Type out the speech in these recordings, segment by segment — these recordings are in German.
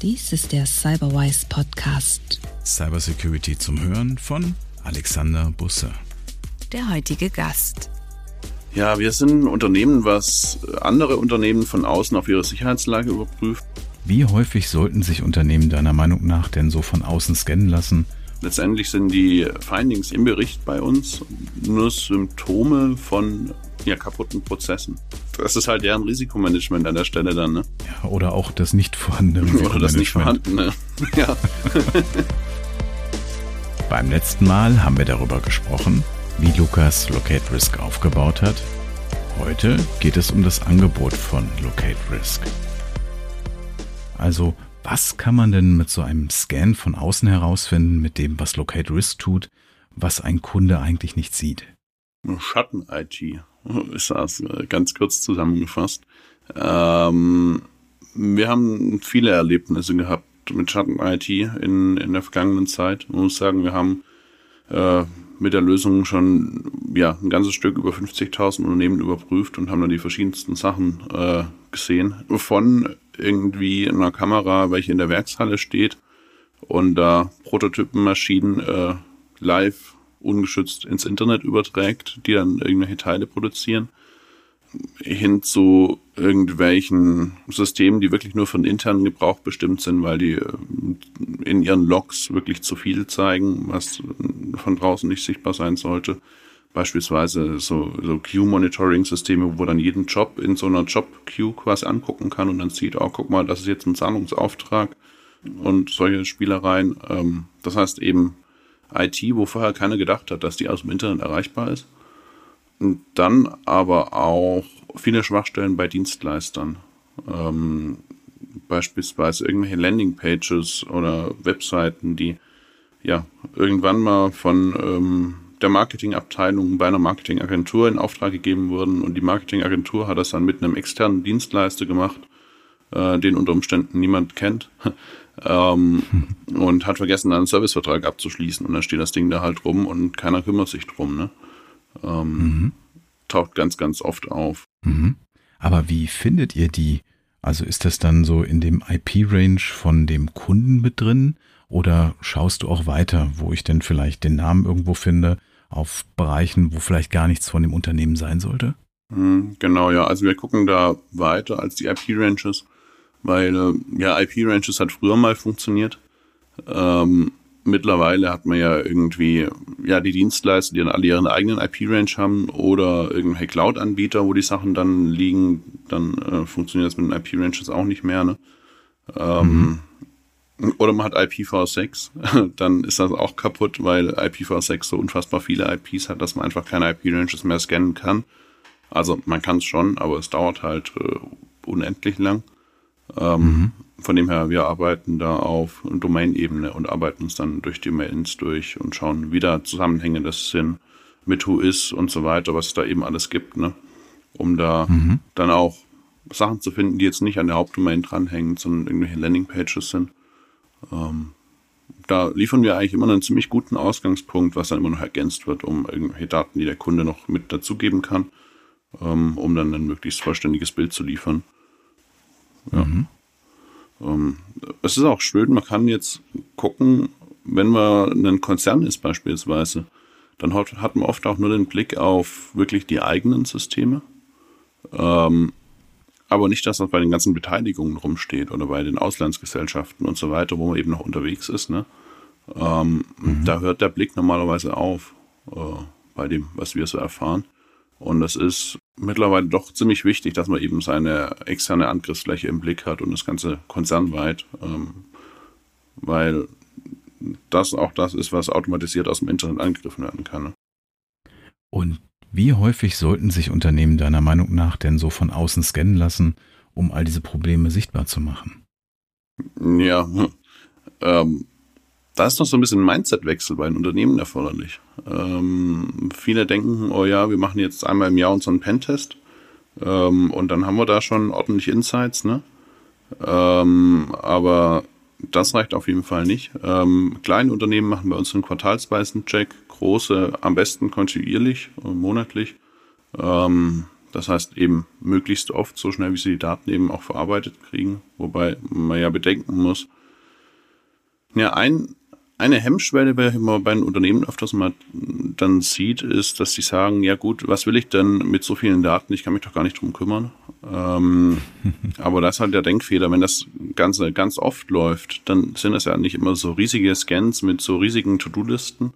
Dies ist der Cyberwise Podcast. Cybersecurity zum Hören von Alexander Busse. Der heutige Gast. Ja, wir sind ein Unternehmen, was andere Unternehmen von außen auf ihre Sicherheitslage überprüft. Wie häufig sollten sich Unternehmen deiner Meinung nach denn so von außen scannen lassen? Letztendlich sind die Findings im Bericht bei uns nur Symptome von ja, kaputten Prozessen. Das ist halt deren Risikomanagement an der Stelle dann, ne? Ja, oder auch das nicht vorhandene Risikomanagement. Oder das nicht vorhandene, ja. Beim letzten Mal haben wir darüber gesprochen, wie Lukas Locate Risk aufgebaut hat. Heute geht es um das Angebot von Locate Risk. Also, was kann man denn mit so einem Scan von außen herausfinden, mit dem, was Locate Risk tut, was ein Kunde eigentlich nicht sieht? Schatten-IT ist das äh, ganz kurz zusammengefasst. Ähm, wir haben viele Erlebnisse gehabt mit Schatten-IT in, in der vergangenen Zeit. Man muss sagen, wir haben äh, mit der Lösung schon ja, ein ganzes Stück über 50.000 Unternehmen überprüft und haben dann die verschiedensten Sachen äh, gesehen. Von irgendwie einer Kamera, welche in der Werkshalle steht und da Prototypenmaschinen äh, live ungeschützt ins Internet überträgt, die dann irgendwelche Teile produzieren, hin zu irgendwelchen Systemen, die wirklich nur für den internen Gebrauch bestimmt sind, weil die äh, in ihren Logs wirklich zu viel zeigen, was von draußen nicht sichtbar sein sollte. Beispielsweise so, so Queue-Monitoring-Systeme, wo dann jeden Job in so einer Job-Queue quasi angucken kann und dann sieht, oh, guck mal, das ist jetzt ein Zahlungsauftrag und solche Spielereien. Ähm, das heißt eben IT, wo vorher keiner gedacht hat, dass die aus dem Internet erreichbar ist. Und dann aber auch viele Schwachstellen bei Dienstleistern. Ähm, beispielsweise irgendwelche Landingpages oder Webseiten, die ja irgendwann mal von ähm, der Marketingabteilung bei einer Marketingagentur in Auftrag gegeben wurden und die Marketingagentur hat das dann mit einem externen Dienstleister gemacht, äh, den unter Umständen niemand kennt ähm, hm. und hat vergessen, einen Servicevertrag abzuschließen und dann steht das Ding da halt rum und keiner kümmert sich drum. Ne? Ähm, mhm. Taucht ganz, ganz oft auf. Mhm. Aber wie findet ihr die? Also ist das dann so in dem IP-Range von dem Kunden mit drin? Oder schaust du auch weiter, wo ich denn vielleicht den Namen irgendwo finde, auf Bereichen, wo vielleicht gar nichts von dem Unternehmen sein sollte? Hm, genau, ja. Also wir gucken da weiter als die IP-Ranges, weil äh, ja, IP-Ranges hat früher mal funktioniert. Ähm, mittlerweile hat man ja irgendwie, ja, die Dienstleister, die dann alle ihren eigenen IP-Range haben oder irgendwelche Cloud-Anbieter, wo die Sachen dann liegen, dann äh, funktioniert das mit den IP-Ranges auch nicht mehr, ne? Ähm, mhm. Oder man hat IPv6, dann ist das auch kaputt, weil IPv6 so unfassbar viele IPs hat, dass man einfach keine IP-Ranges mehr scannen kann. Also man kann es schon, aber es dauert halt äh, unendlich lang. Ähm, mhm. Von dem her, wir arbeiten da auf Domain-Ebene und arbeiten uns dann durch die Mails durch und schauen, wie da Zusammenhänge das sind mit Who is und so weiter, was es da eben alles gibt, ne? Um da mhm. dann auch Sachen zu finden, die jetzt nicht an der Hauptdomain dranhängen, sondern irgendwelche Landingpages sind. Ähm, da liefern wir eigentlich immer einen ziemlich guten Ausgangspunkt, was dann immer noch ergänzt wird, um irgendwelche Daten, die der Kunde noch mit dazugeben kann, ähm, um dann ein möglichst vollständiges Bild zu liefern. Ja. Mhm. Ähm, es ist auch schön, man kann jetzt gucken, wenn man ein Konzern ist beispielsweise, dann hat, hat man oft auch nur den Blick auf wirklich die eigenen Systeme. Ähm, aber nicht, dass das bei den ganzen Beteiligungen rumsteht oder bei den Auslandsgesellschaften und so weiter, wo man eben noch unterwegs ist. Ne? Ähm, mhm. Da hört der Blick normalerweise auf äh, bei dem, was wir so erfahren. Und das ist mittlerweile doch ziemlich wichtig, dass man eben seine externe Angriffsfläche im Blick hat und das Ganze konzernweit, ähm, weil das auch das ist, was automatisiert aus dem Internet angegriffen werden kann. Ne? Und wie häufig sollten sich Unternehmen deiner Meinung nach denn so von außen scannen lassen, um all diese Probleme sichtbar zu machen? Ja, ähm, da ist noch so ein bisschen Mindset-Wechsel bei den Unternehmen erforderlich. Ähm, viele denken, oh ja, wir machen jetzt einmal im Jahr unseren Pentest ähm, und dann haben wir da schon ordentlich Insights, ne? Ähm, aber das reicht auf jeden Fall nicht. Ähm, kleine Unternehmen machen bei uns einen quartalsweisen Check, große am besten kontinuierlich, äh, monatlich. Ähm, Das heißt eben möglichst oft so schnell, wie sie die Daten eben auch verarbeitet kriegen. Wobei man ja bedenken muss, ja, ein, eine Hemmschwelle, welche man bei den Unternehmen öfters mal dann sieht, ist, dass sie sagen, ja gut, was will ich denn mit so vielen Daten? Ich kann mich doch gar nicht drum kümmern. Ähm, aber das ist halt der Denkfehler. Wenn das Ganze ganz oft läuft, dann sind es ja nicht immer so riesige Scans mit so riesigen To-Do-Listen,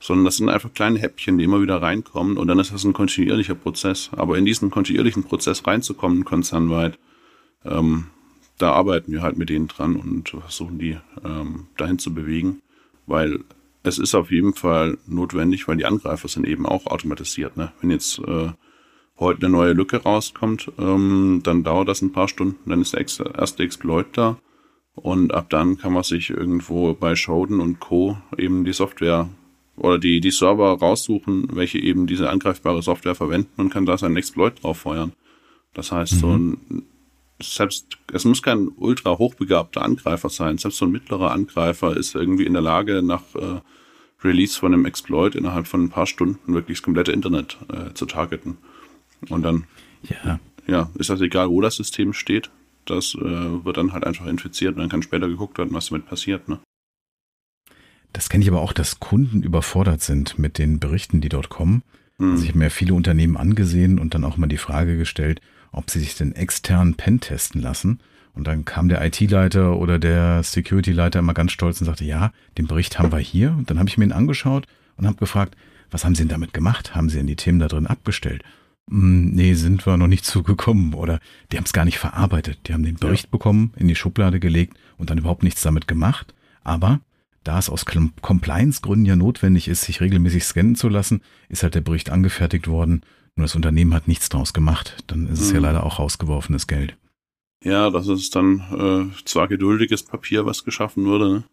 sondern das sind einfach kleine Häppchen, die immer wieder reinkommen und dann ist das ein kontinuierlicher Prozess. Aber in diesen kontinuierlichen Prozess reinzukommen, konzernweit, ähm, da arbeiten wir halt mit denen dran und versuchen die ähm, dahin zu bewegen, weil es ist auf jeden Fall notwendig, weil die Angreifer sind eben auch automatisiert. Ne? Wenn jetzt äh, heute eine neue Lücke rauskommt, ähm, dann dauert das ein paar Stunden, dann ist der erste Exploit da und ab dann kann man sich irgendwo bei Shodan und Co. eben die Software oder die, die Server raussuchen, welche eben diese angreifbare Software verwenden und kann da seinen Exploit drauf feuern. Das heißt, mhm. so ein, selbst, es muss kein ultra hochbegabter Angreifer sein, selbst so ein mittlerer Angreifer ist irgendwie in der Lage, nach äh, Release von einem Exploit innerhalb von ein paar Stunden wirklich das komplette Internet äh, zu targeten. Und dann, ja. ja, ist das egal, wo das System steht. Das äh, wird dann halt einfach infiziert und dann kann später geguckt werden, was damit passiert. Ne? Das kenne ich aber auch, dass Kunden überfordert sind mit den Berichten, die dort kommen. Mhm. Also ich habe mir viele Unternehmen angesehen und dann auch mal die Frage gestellt, ob sie sich den externen Pen testen lassen. Und dann kam der IT-Leiter oder der Security-Leiter immer ganz stolz und sagte, ja, den Bericht haben wir hier. Und dann habe ich mir ihn angeschaut und habe gefragt, was haben Sie denn damit gemacht? Haben Sie denn die Themen da drin abgestellt? Hm, nee, sind wir noch nicht zugekommen. Oder die haben es gar nicht verarbeitet. Die haben den Bericht ja. bekommen, in die Schublade gelegt und dann überhaupt nichts damit gemacht. Aber da es aus Compliance-Gründen ja notwendig ist, sich regelmäßig scannen zu lassen, ist halt der Bericht angefertigt worden. Nur das Unternehmen hat nichts draus gemacht. Dann ist es mhm. ja leider auch rausgeworfenes Geld. Ja, das ist dann äh, zwar geduldiges Papier, was geschaffen wurde. Ne?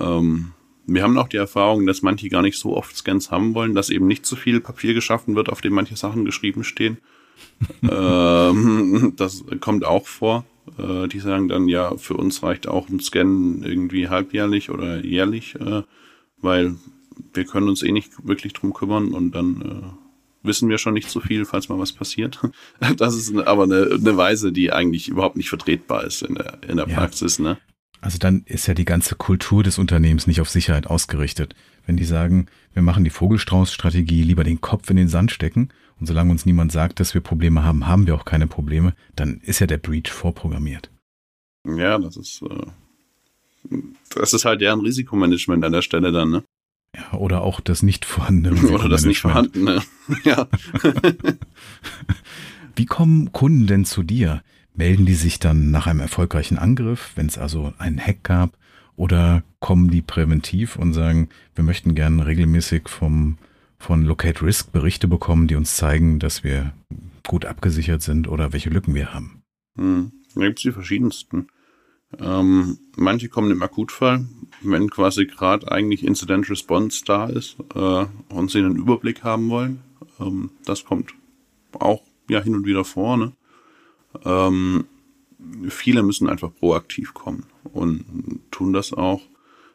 Ähm, wir haben auch die Erfahrung, dass manche gar nicht so oft Scans haben wollen, dass eben nicht so viel Papier geschaffen wird, auf dem manche Sachen geschrieben stehen. ähm, das kommt auch vor. Äh, die sagen dann, ja, für uns reicht auch ein Scan irgendwie halbjährlich oder jährlich, äh, weil wir können uns eh nicht wirklich drum kümmern und dann äh, wissen wir schon nicht so viel, falls mal was passiert. Das ist aber eine, eine Weise, die eigentlich überhaupt nicht vertretbar ist in der, in der ja. Praxis. Ne? Also dann ist ja die ganze Kultur des Unternehmens nicht auf Sicherheit ausgerichtet. Wenn die sagen, wir machen die Vogelstrauß-Strategie, lieber den Kopf in den Sand stecken und solange uns niemand sagt, dass wir Probleme haben, haben wir auch keine Probleme, dann ist ja der Breach vorprogrammiert. Ja, das ist, äh, das ist halt deren Risikomanagement an der Stelle dann, ne? Ja, oder auch das nicht vorhandene Oder das nicht vorhandene, ja. Wie kommen Kunden denn zu dir? Melden die sich dann nach einem erfolgreichen Angriff, wenn es also einen Hack gab? Oder kommen die präventiv und sagen, wir möchten gerne regelmäßig vom von Locate Risk Berichte bekommen, die uns zeigen, dass wir gut abgesichert sind oder welche Lücken wir haben. Hm. Da gibt es die verschiedensten. Ähm, manche kommen im Akutfall, wenn quasi gerade eigentlich Incident Response da ist äh, und sie einen Überblick haben wollen. Ähm, das kommt auch ja hin und wieder vor. Ne? Ähm, viele müssen einfach proaktiv kommen und tun das auch.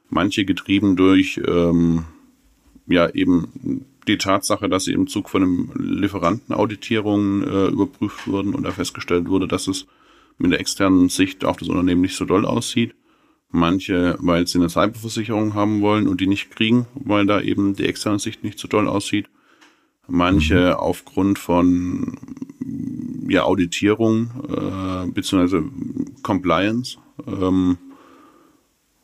Manche getrieben durch ähm, ja eben die Tatsache, dass sie im Zug von einem Lieferanten Auditierungen äh, überprüft wurden und da festgestellt wurde, dass es mit der externen Sicht auf das Unternehmen nicht so doll aussieht. Manche, weil sie eine Cyberversicherung haben wollen und die nicht kriegen, weil da eben die externe Sicht nicht so doll aussieht. Manche mhm. aufgrund von ja, Auditierung äh, bzw. Compliance ähm,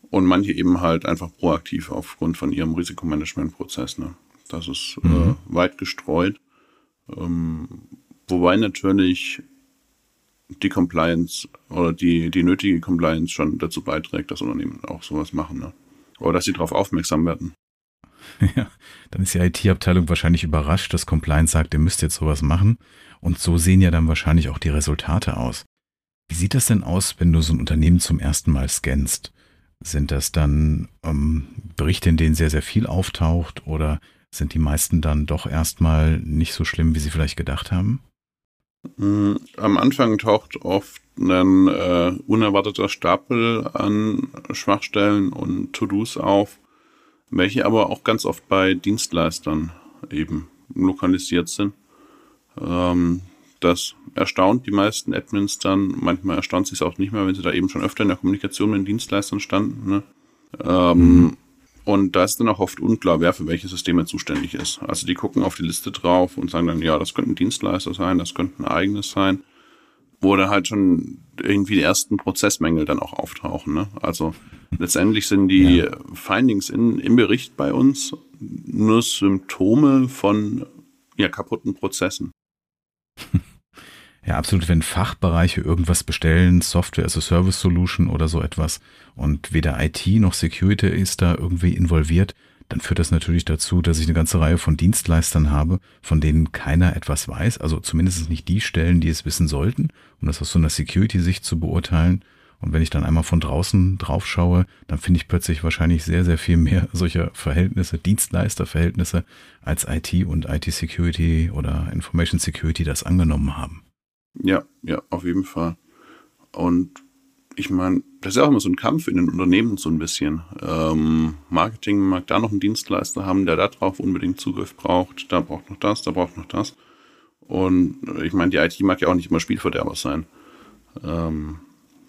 und manche eben halt einfach proaktiv aufgrund von ihrem Risikomanagementprozess. Ne? Das ist äh, mhm. äh, weit gestreut. Ähm, wobei natürlich die Compliance oder die, die nötige Compliance schon dazu beiträgt, dass Unternehmen auch sowas machen. Ne? Oder dass sie darauf aufmerksam werden. Ja, dann ist die IT-Abteilung wahrscheinlich überrascht, dass Compliance sagt, ihr müsst jetzt sowas machen. Und so sehen ja dann wahrscheinlich auch die Resultate aus. Wie sieht das denn aus, wenn du so ein Unternehmen zum ersten Mal scannst? Sind das dann ähm, Berichte, in denen sehr, sehr viel auftaucht oder sind die meisten dann doch erstmal nicht so schlimm, wie sie vielleicht gedacht haben? Mm, am Anfang taucht oft ein äh, unerwarteter Stapel an Schwachstellen und To-Dos auf, welche aber auch ganz oft bei Dienstleistern eben lokalisiert sind. Ähm, das erstaunt die meisten Admins dann. Manchmal erstaunt sie es auch nicht mehr, wenn sie da eben schon öfter in der Kommunikation mit den Dienstleistern standen. Ne? Ähm, mhm. Und da ist dann auch oft unklar, wer für welche Systeme zuständig ist. Also die gucken auf die Liste drauf und sagen dann, ja, das könnte ein Dienstleister sein, das könnte ein eigenes sein. Wo dann halt schon irgendwie die ersten Prozessmängel dann auch auftauchen. Ne? Also letztendlich sind die ja. Findings in, im Bericht bei uns nur Symptome von ja, kaputten Prozessen. Ja, absolut. Wenn Fachbereiche irgendwas bestellen, Software as a Service Solution oder so etwas und weder IT noch Security ist da irgendwie involviert, dann führt das natürlich dazu, dass ich eine ganze Reihe von Dienstleistern habe, von denen keiner etwas weiß, also zumindest nicht die Stellen, die es wissen sollten, um das aus so einer Security-Sicht zu beurteilen. Und wenn ich dann einmal von draußen drauf schaue, dann finde ich plötzlich wahrscheinlich sehr, sehr viel mehr solcher Verhältnisse, Dienstleisterverhältnisse, als IT und IT-Security oder Information Security das angenommen haben. Ja, ja, auf jeden Fall. Und ich meine, das ist auch immer so ein Kampf in den Unternehmen so ein bisschen. Ähm, Marketing mag da noch einen Dienstleister haben, der da drauf unbedingt Zugriff braucht. Da braucht noch das, da braucht noch das. Und ich meine, die IT mag ja auch nicht immer Spielverderber sein. Ähm,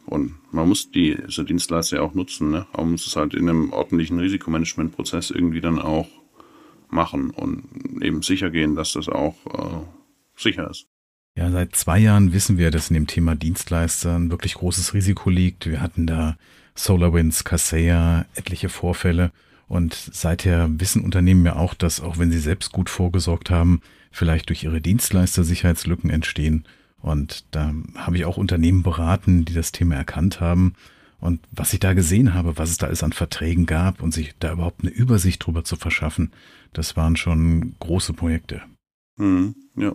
und man muss diese Dienstleister ja auch nutzen. Ne? Aber man muss es halt in einem ordentlichen Risikomanagementprozess irgendwie dann auch machen und eben sicher gehen, dass das auch äh, sicher ist. Ja, seit zwei Jahren wissen wir, dass in dem Thema Dienstleister ein wirklich großes Risiko liegt. Wir hatten da SolarWinds, Kaseya, etliche Vorfälle. Und seither wissen Unternehmen ja auch, dass auch wenn sie selbst gut vorgesorgt haben, vielleicht durch ihre Dienstleister Sicherheitslücken entstehen. Und da habe ich auch Unternehmen beraten, die das Thema erkannt haben. Und was ich da gesehen habe, was es da alles an Verträgen gab und sich da überhaupt eine Übersicht drüber zu verschaffen, das waren schon große Projekte. Mhm, ja,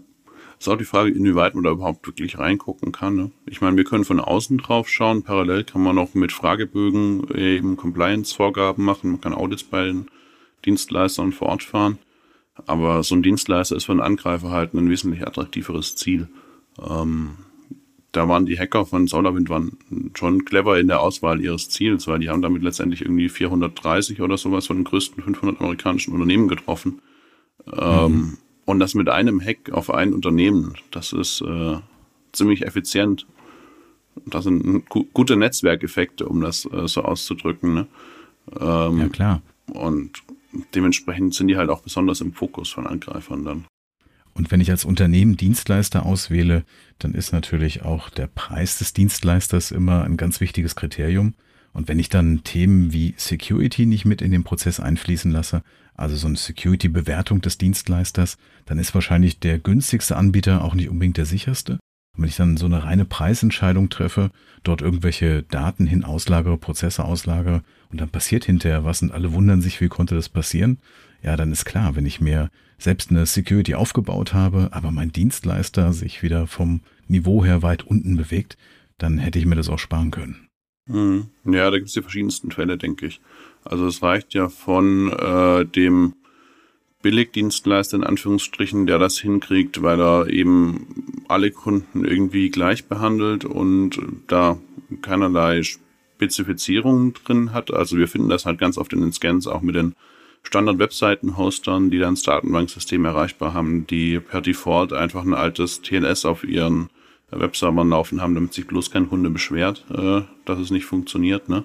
ist auch die Frage, inwieweit man da überhaupt wirklich reingucken kann. Ne? Ich meine, wir können von außen drauf schauen. Parallel kann man auch mit Fragebögen eben Compliance-Vorgaben machen. Man kann Audits bei den Dienstleistern vor Ort fahren. Aber so ein Dienstleister ist für einen Angreifer halt ein wesentlich attraktiveres Ziel. Ähm, da waren die Hacker von SolarWind waren schon clever in der Auswahl ihres Ziels, weil die haben damit letztendlich irgendwie 430 oder sowas von den größten 500 amerikanischen Unternehmen getroffen. Ähm, mhm. Ähm, und das mit einem Hack auf ein Unternehmen, das ist äh, ziemlich effizient. Das sind gute Netzwerkeffekte, um das äh, so auszudrücken. Ne? Ähm, ja, klar. Und dementsprechend sind die halt auch besonders im Fokus von Angreifern dann. Und wenn ich als Unternehmen Dienstleister auswähle, dann ist natürlich auch der Preis des Dienstleisters immer ein ganz wichtiges Kriterium. Und wenn ich dann Themen wie Security nicht mit in den Prozess einfließen lasse, also so eine Security-Bewertung des Dienstleisters, dann ist wahrscheinlich der günstigste Anbieter auch nicht unbedingt der sicherste. Und wenn ich dann so eine reine Preisentscheidung treffe, dort irgendwelche Daten hin auslagere, Prozesse auslagere und dann passiert hinterher was und alle wundern sich, wie konnte das passieren, ja, dann ist klar, wenn ich mir selbst eine Security aufgebaut habe, aber mein Dienstleister sich wieder vom Niveau her weit unten bewegt, dann hätte ich mir das auch sparen können. Mhm. Ja, da gibt es die verschiedensten Fälle, denke ich. Also es reicht ja von äh, dem Billigdienstleister in Anführungsstrichen, der das hinkriegt, weil er eben alle Kunden irgendwie gleich behandelt und da keinerlei Spezifizierungen drin hat. Also wir finden das halt ganz oft in den Scans auch mit den Standard-Webseiten-Hostern, die dann das Datenbanksystem erreichbar haben, die per Default einfach ein altes TLS auf ihren Webservern laufen haben, damit sich bloß kein Kunde beschwert, äh, dass es nicht funktioniert. Ne?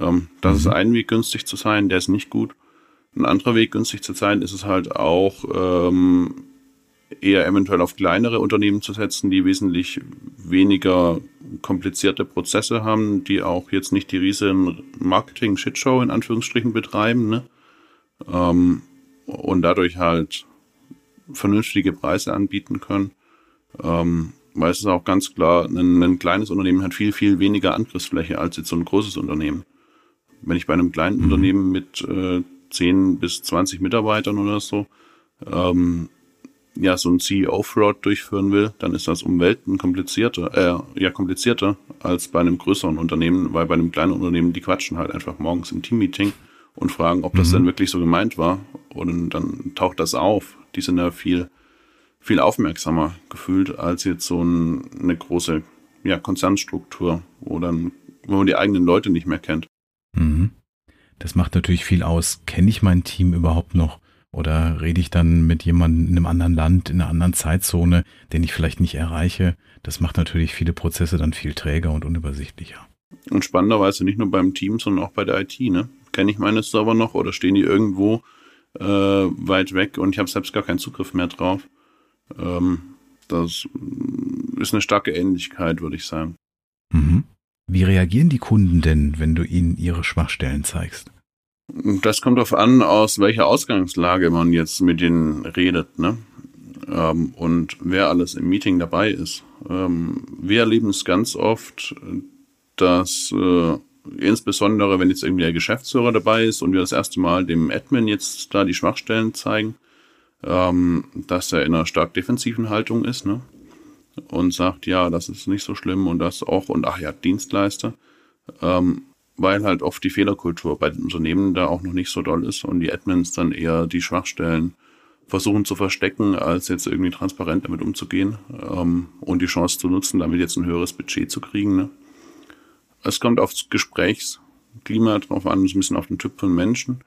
Ähm, das mhm. ist ein Weg, günstig zu sein, der ist nicht gut. Ein anderer Weg, günstig zu sein, ist es halt auch ähm, eher eventuell auf kleinere Unternehmen zu setzen, die wesentlich weniger komplizierte Prozesse haben, die auch jetzt nicht die riesen Marketing-Shitshow in Anführungsstrichen betreiben, ne? Ähm, und dadurch halt vernünftige Preise anbieten können. Ähm, weil es ist auch ganz klar, ein, ein, kleines Unternehmen hat viel, viel weniger Angriffsfläche als jetzt so ein großes Unternehmen. Wenn ich bei einem kleinen mhm. Unternehmen mit äh, 10 bis 20 Mitarbeitern oder so ähm, ja so ein CEO-Fraud durchführen will, dann ist das um Welten komplizierter, äh, ja komplizierter als bei einem größeren Unternehmen, weil bei einem kleinen Unternehmen die quatschen halt einfach morgens im Teammeeting und fragen, ob das mhm. denn wirklich so gemeint war. Und dann taucht das auf. Die sind ja viel, viel aufmerksamer gefühlt als jetzt so ein, eine große ja, Konzernstruktur, wo dann, wo man die eigenen Leute nicht mehr kennt. Mhm. Das macht natürlich viel aus. Kenne ich mein Team überhaupt noch? Oder rede ich dann mit jemandem in einem anderen Land, in einer anderen Zeitzone, den ich vielleicht nicht erreiche? Das macht natürlich viele Prozesse dann viel träger und unübersichtlicher. Und spannenderweise nicht nur beim Team, sondern auch bei der IT. Ne? Kenne ich meine Server noch oder stehen die irgendwo äh, weit weg und ich habe selbst gar keinen Zugriff mehr drauf? Ähm, das ist eine starke Ähnlichkeit, würde ich sagen. Mhm. Wie reagieren die Kunden denn, wenn du ihnen ihre Schwachstellen zeigst? Das kommt darauf an, aus welcher Ausgangslage man jetzt mit denen redet, ne? Ähm, und wer alles im Meeting dabei ist. Ähm, wir erleben es ganz oft, dass äh, insbesondere, wenn jetzt irgendwie der Geschäftsführer dabei ist und wir das erste Mal dem Admin jetzt da die Schwachstellen zeigen, ähm, dass er in einer stark defensiven Haltung ist, ne? Und sagt, ja, das ist nicht so schlimm und das auch und ach ja, Dienstleister. Ähm, weil halt oft die Fehlerkultur bei den Unternehmen da auch noch nicht so doll ist und die Admins dann eher die Schwachstellen versuchen zu verstecken, als jetzt irgendwie transparent damit umzugehen ähm, und die Chance zu nutzen, damit jetzt ein höheres Budget zu kriegen. Ne? Es kommt aufs Gesprächsklima drauf an, ein bisschen auf den Typ von Menschen.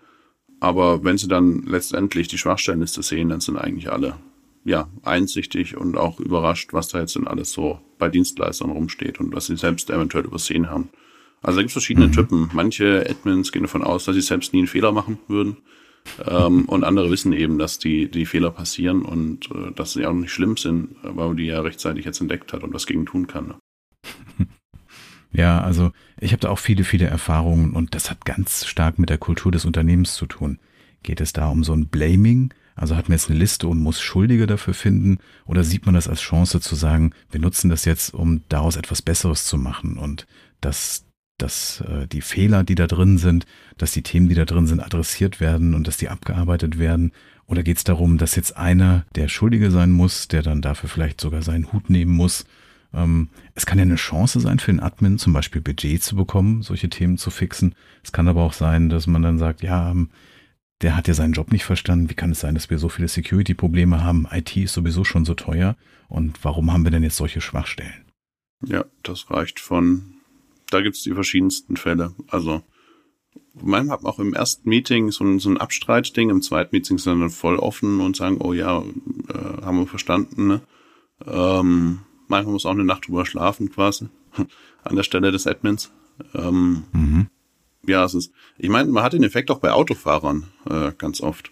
Aber wenn sie dann letztendlich die Schwachstellenliste sehen, dann sind eigentlich alle ja einsichtig und auch überrascht, was da jetzt denn alles so bei Dienstleistern rumsteht und was sie selbst eventuell übersehen haben. Also da gibt es verschiedene mhm. Typen. Manche Admins gehen davon aus, dass sie selbst nie einen Fehler machen würden. Ähm, und andere wissen eben, dass die, die Fehler passieren und äh, dass sie auch nicht schlimm sind, weil die ja rechtzeitig jetzt entdeckt hat und was gegen tun kann. Ne? Ja, also ich habe da auch viele, viele Erfahrungen und das hat ganz stark mit der Kultur des Unternehmens zu tun. Geht es da um so ein Blaming? Also hat man jetzt eine Liste und muss Schuldige dafür finden? Oder sieht man das als Chance zu sagen, wir nutzen das jetzt, um daraus etwas Besseres zu machen und dass dass äh, die Fehler, die da drin sind, dass die Themen, die da drin sind, adressiert werden und dass die abgearbeitet werden? Oder geht es darum, dass jetzt einer der Schuldige sein muss, der dann dafür vielleicht sogar seinen Hut nehmen muss? Ähm, es kann ja eine Chance sein für den Admin, zum Beispiel Budget zu bekommen, solche Themen zu fixen. Es kann aber auch sein, dass man dann sagt, ja, ähm, der hat ja seinen Job nicht verstanden. Wie kann es sein, dass wir so viele Security-Probleme haben? IT ist sowieso schon so teuer. Und warum haben wir denn jetzt solche Schwachstellen? Ja, das reicht von da gibt es die verschiedensten Fälle. Also manchmal hat man auch im ersten Meeting so ein, so ein Abstreitding, im zweiten Meeting sind dann voll offen und sagen, oh ja, äh, haben wir verstanden. Ne? Ähm, manchmal muss auch eine Nacht drüber schlafen quasi an der Stelle des Admins. Ähm, mhm. Ja, es ist, ich meine, man hat den Effekt auch bei Autofahrern äh, ganz oft.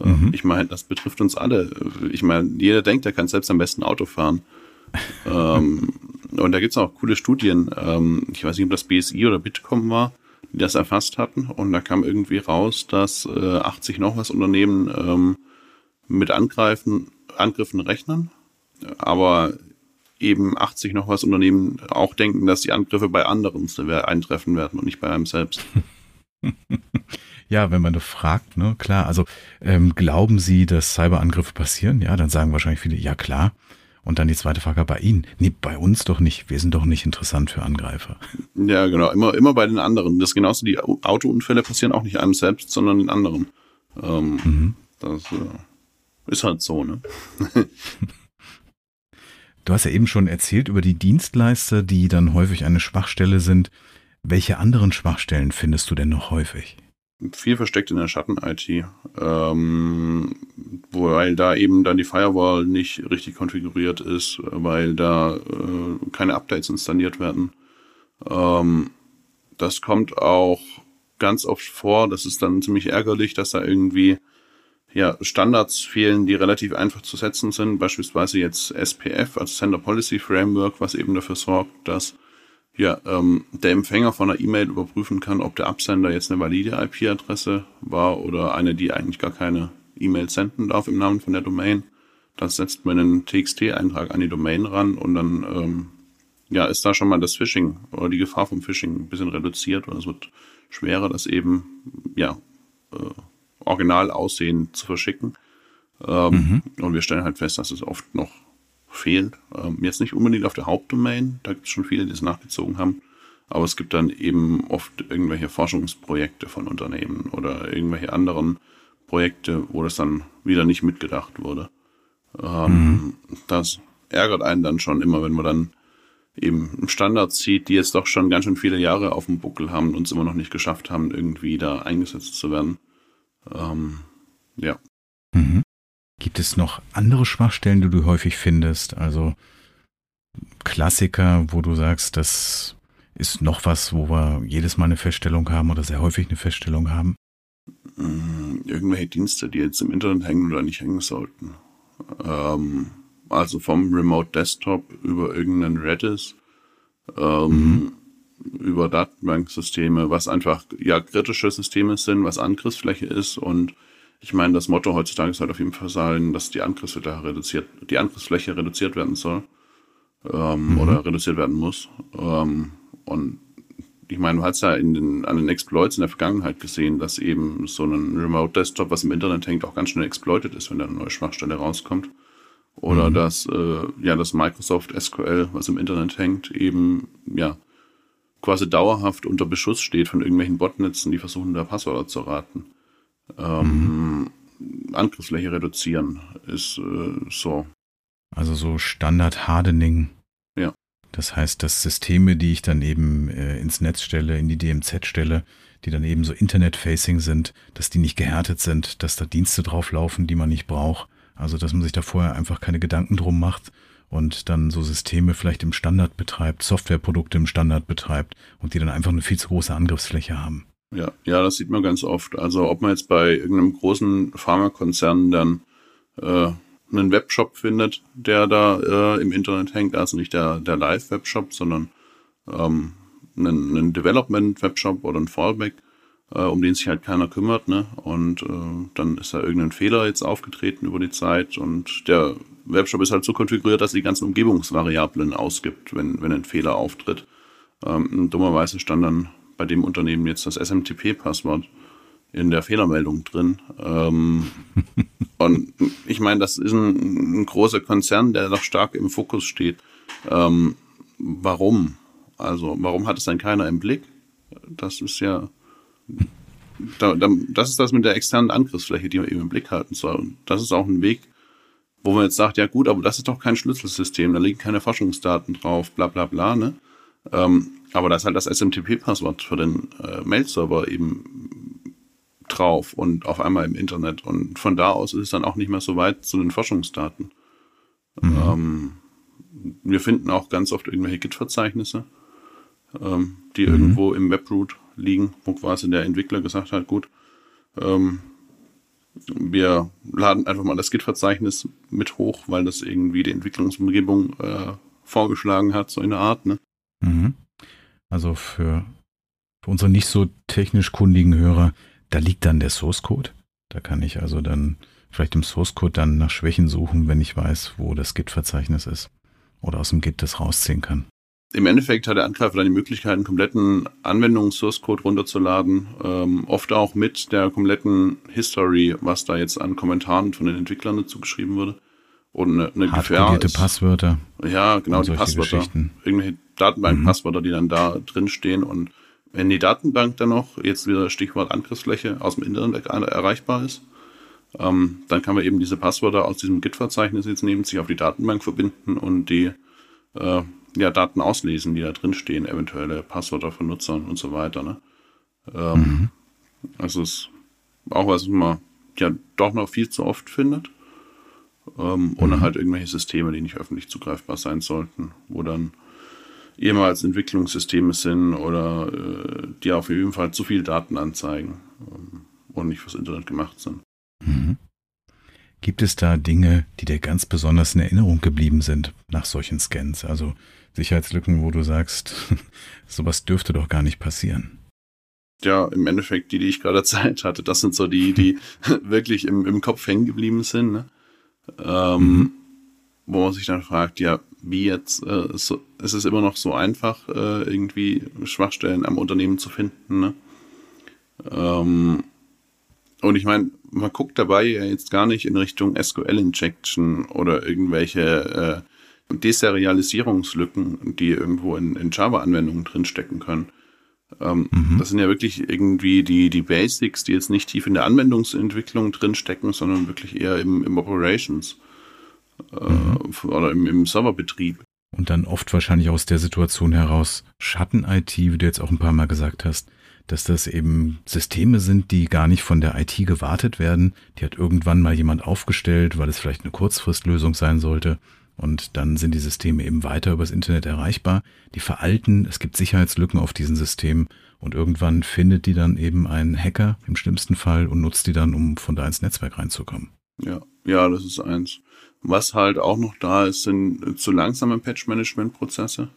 Äh, mhm. Ich meine, das betrifft uns alle. Ich meine, jeder denkt, er kann selbst am besten Auto fahren. ähm, und da gibt es auch coole Studien. Ähm, ich weiß nicht, ob das BSI oder Bitkom war, die das erfasst hatten. Und da kam irgendwie raus, dass äh, 80 noch was Unternehmen ähm, mit Angreifen, Angriffen rechnen, aber eben 80 noch was Unternehmen auch denken, dass die Angriffe bei anderen eintreffen werden und nicht bei einem selbst. Ja, wenn man das fragt, ne, klar. Also ähm, glauben Sie, dass Cyberangriffe passieren? Ja, dann sagen wahrscheinlich viele, ja klar. Und dann die zweite Frage bei Ihnen. Nee, bei uns doch nicht. Wir sind doch nicht interessant für Angreifer. Ja, genau. Immer, immer bei den anderen. Das genauso die Autounfälle passieren auch nicht einem selbst, sondern den anderen. Ähm, mhm. Das äh, ist halt so, ne? du hast ja eben schon erzählt über die Dienstleister, die dann häufig eine Schwachstelle sind. Welche anderen Schwachstellen findest du denn noch häufig? viel versteckt in der Schatten-IT, ähm, weil da eben dann die Firewall nicht richtig konfiguriert ist, weil da äh, keine Updates installiert werden. Ähm, das kommt auch ganz oft vor, das ist dann ziemlich ärgerlich, dass da irgendwie ja, Standards fehlen, die relativ einfach zu setzen sind, beispielsweise jetzt SPF, also Sender Policy Framework, was eben dafür sorgt, dass ja, ähm, der Empfänger von einer E-Mail überprüfen kann, ob der Absender jetzt eine valide IP-Adresse war oder eine, die eigentlich gar keine E-Mail senden darf im Namen von der Domain. Dann setzt man einen TXT-Eintrag an die Domain ran und dann ähm, ja, ist da schon mal das Phishing oder die Gefahr vom Phishing ein bisschen reduziert oder es wird schwerer, das eben ja äh, original aussehen zu verschicken. Ähm, mhm. Und wir stellen halt fest, dass es oft noch fehlt. Ähm, jetzt nicht unbedingt auf der Hauptdomain, da gibt es schon viele, die es nachgezogen haben. Aber es gibt dann eben oft irgendwelche Forschungsprojekte von Unternehmen oder irgendwelche anderen Projekte, wo das dann wieder nicht mitgedacht wurde. Ähm, mhm. Das ärgert einen dann schon immer, wenn man dann eben Standards sieht, die jetzt doch schon ganz schön viele Jahre auf dem Buckel haben und es immer noch nicht geschafft haben, irgendwie da eingesetzt zu werden. Ähm, Ja. Mhm. Gibt es noch andere Schwachstellen, die du häufig findest? Also Klassiker, wo du sagst, das ist noch was, wo wir jedes Mal eine Feststellung haben oder sehr häufig eine Feststellung haben? Mm, irgendwelche Dienste, die jetzt im Internet hängen oder nicht hängen sollten. Ähm, also vom Remote Desktop über irgendeinen Redis, ähm, mhm. Über Datenbanksysteme, was einfach ja kritische Systeme sind, was Angriffsfläche ist und ich meine, das Motto heutzutage ist halt auf jeden Fall sein, dass die Angriffsfläche reduziert, die Angriffsfläche reduziert werden soll ähm, mhm. oder reduziert werden muss. Ähm, und ich meine, du hast ja in den, an den Exploits in der Vergangenheit gesehen, dass eben so ein Remote Desktop, was im Internet hängt, auch ganz schnell exploited ist, wenn da eine neue Schwachstelle rauskommt. Oder mhm. dass äh, ja das Microsoft SQL, was im Internet hängt, eben ja quasi dauerhaft unter Beschuss steht von irgendwelchen Botnetzen, die versuchen, da Passwörter zu raten. Ähm, mhm. Angriffsfläche reduzieren ist äh, so. Also so Standard Hardening. Ja. Das heißt, dass Systeme, die ich dann eben äh, ins Netz stelle, in die DMZ stelle, die dann eben so Internet-facing sind, dass die nicht gehärtet sind, dass da Dienste drauflaufen, die man nicht braucht. Also, dass man sich da vorher einfach keine Gedanken drum macht und dann so Systeme vielleicht im Standard betreibt, Softwareprodukte im Standard betreibt und die dann einfach eine viel zu große Angriffsfläche haben. Ja, ja, das sieht man ganz oft. Also ob man jetzt bei irgendeinem großen Pharmakonzern dann äh, einen Webshop findet, der da äh, im Internet hängt, also nicht der, der Live-Webshop, sondern ähm, einen, einen Development-Webshop oder ein Fallback, äh, um den sich halt keiner kümmert, ne? Und äh, dann ist da irgendein Fehler jetzt aufgetreten über die Zeit und der Webshop ist halt so konfiguriert, dass er die ganzen Umgebungsvariablen ausgibt, wenn, wenn ein Fehler auftritt. Ähm, dummerweise stand dann bei dem Unternehmen jetzt das SMTP-Passwort in der Fehlermeldung drin. Ähm, und ich meine, das ist ein, ein, großer Konzern, der doch stark im Fokus steht. Ähm, warum? Also, warum hat es dann keiner im Blick? Das ist ja, da, da, das ist das mit der externen Angriffsfläche, die man eben im Blick halten soll. Und das ist auch ein Weg, wo man jetzt sagt, ja gut, aber das ist doch kein Schlüsselsystem, da liegen keine Forschungsdaten drauf, bla bla bla, ne? Ähm, aber da ist halt das SMTP-Passwort für den äh, Mail-Server eben drauf und auf einmal im Internet. Und von da aus ist es dann auch nicht mehr so weit zu den Forschungsdaten. Mhm. Ähm, wir finden auch ganz oft irgendwelche Git-Verzeichnisse, ähm, die mhm. irgendwo im Webroot liegen, wo quasi der Entwickler gesagt hat, gut, ähm, wir laden einfach mal das Git-Verzeichnis mit hoch, weil das irgendwie die Entwicklungsumgebung äh, vorgeschlagen hat, so in der Art. Ne? Mhm. Also für, für unsere nicht so technisch kundigen Hörer, da liegt dann der Source Code. Da kann ich also dann vielleicht im Source Code dann nach Schwächen suchen, wenn ich weiß, wo das Git-Verzeichnis ist. Oder aus dem Git das rausziehen kann. Im Endeffekt hat der Angreifer dann die Möglichkeit, einen kompletten Anwendungs-Source-Code runterzuladen. Ähm, oft auch mit der kompletten History, was da jetzt an Kommentaren von den Entwicklern dazu geschrieben wurde. Und eine, eine Gefahr ist, Passwörter. Ja, genau, die Passwörter. Irgendwelche Datenbankpasswörter, mhm. die dann da drin stehen. Und wenn die Datenbank dann noch, jetzt wieder Stichwort Angriffsfläche, aus dem Internet erreichbar ist, ähm, dann kann man eben diese Passwörter aus diesem Git-Verzeichnis jetzt nehmen, sich auf die Datenbank verbinden und die äh, ja, Daten auslesen, die da drin stehen, eventuelle Passwörter von Nutzern und so weiter. Ne? Ähm, mhm. Also es ist auch was man ja doch noch viel zu oft findet. Ähm, ohne mhm. halt irgendwelche Systeme, die nicht öffentlich zugreifbar sein sollten, wo dann ehemals Entwicklungssysteme sind oder äh, die auf jeden Fall zu viel Daten anzeigen ähm, und nicht fürs Internet gemacht sind. Mhm. Gibt es da Dinge, die dir ganz besonders in Erinnerung geblieben sind nach solchen Scans? Also Sicherheitslücken, wo du sagst, sowas dürfte doch gar nicht passieren. Ja, im Endeffekt die, die ich gerade Zeit hatte, das sind so die, die wirklich im, im Kopf hängen geblieben sind. Ne? Ähm, mhm. Wo man sich dann fragt, ja, wie jetzt, äh, so, ist es immer noch so einfach, äh, irgendwie Schwachstellen am Unternehmen zu finden. Ne? Ähm, und ich meine, man guckt dabei ja jetzt gar nicht in Richtung SQL-Injection oder irgendwelche äh, Deserialisierungslücken, die irgendwo in, in Java-Anwendungen drinstecken können. Ähm, mhm. Das sind ja wirklich irgendwie die, die Basics, die jetzt nicht tief in der Anwendungsentwicklung drinstecken, sondern wirklich eher im, im Operations äh, mhm. oder im, im Serverbetrieb. Und dann oft wahrscheinlich aus der Situation heraus Schatten-IT, wie du jetzt auch ein paar Mal gesagt hast, dass das eben Systeme sind, die gar nicht von der IT gewartet werden. Die hat irgendwann mal jemand aufgestellt, weil es vielleicht eine Kurzfristlösung sein sollte. Und dann sind die Systeme eben weiter übers Internet erreichbar. Die veralten, es gibt Sicherheitslücken auf diesen Systemen und irgendwann findet die dann eben ein Hacker im schlimmsten Fall und nutzt die dann, um von da ins Netzwerk reinzukommen. Ja, ja, das ist eins. Was halt auch noch da ist, sind zu langsame Patch-Management-Prozesse.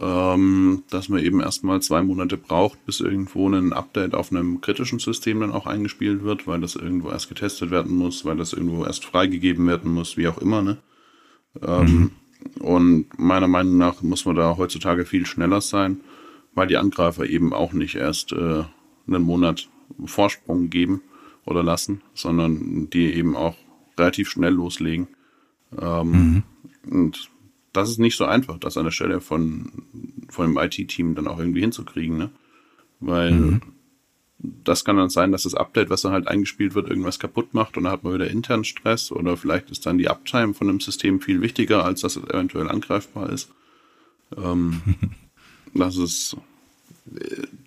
Ähm, dass man eben erstmal zwei Monate braucht, bis irgendwo ein Update auf einem kritischen System dann auch eingespielt wird, weil das irgendwo erst getestet werden muss, weil das irgendwo erst freigegeben werden muss, wie auch immer. Ne? Ähm, mhm. Und meiner Meinung nach muss man da heutzutage viel schneller sein, weil die Angreifer eben auch nicht erst äh, einen Monat Vorsprung geben oder lassen, sondern die eben auch relativ schnell loslegen. Ähm, mhm. Und das ist nicht so einfach, das an der Stelle von, von dem IT-Team dann auch irgendwie hinzukriegen, ne? Weil mhm. Das kann dann sein, dass das Update, was dann halt eingespielt wird, irgendwas kaputt macht und dann hat man wieder internen Stress oder vielleicht ist dann die Uptime von dem System viel wichtiger, als dass es eventuell angreifbar ist. Ähm, das ist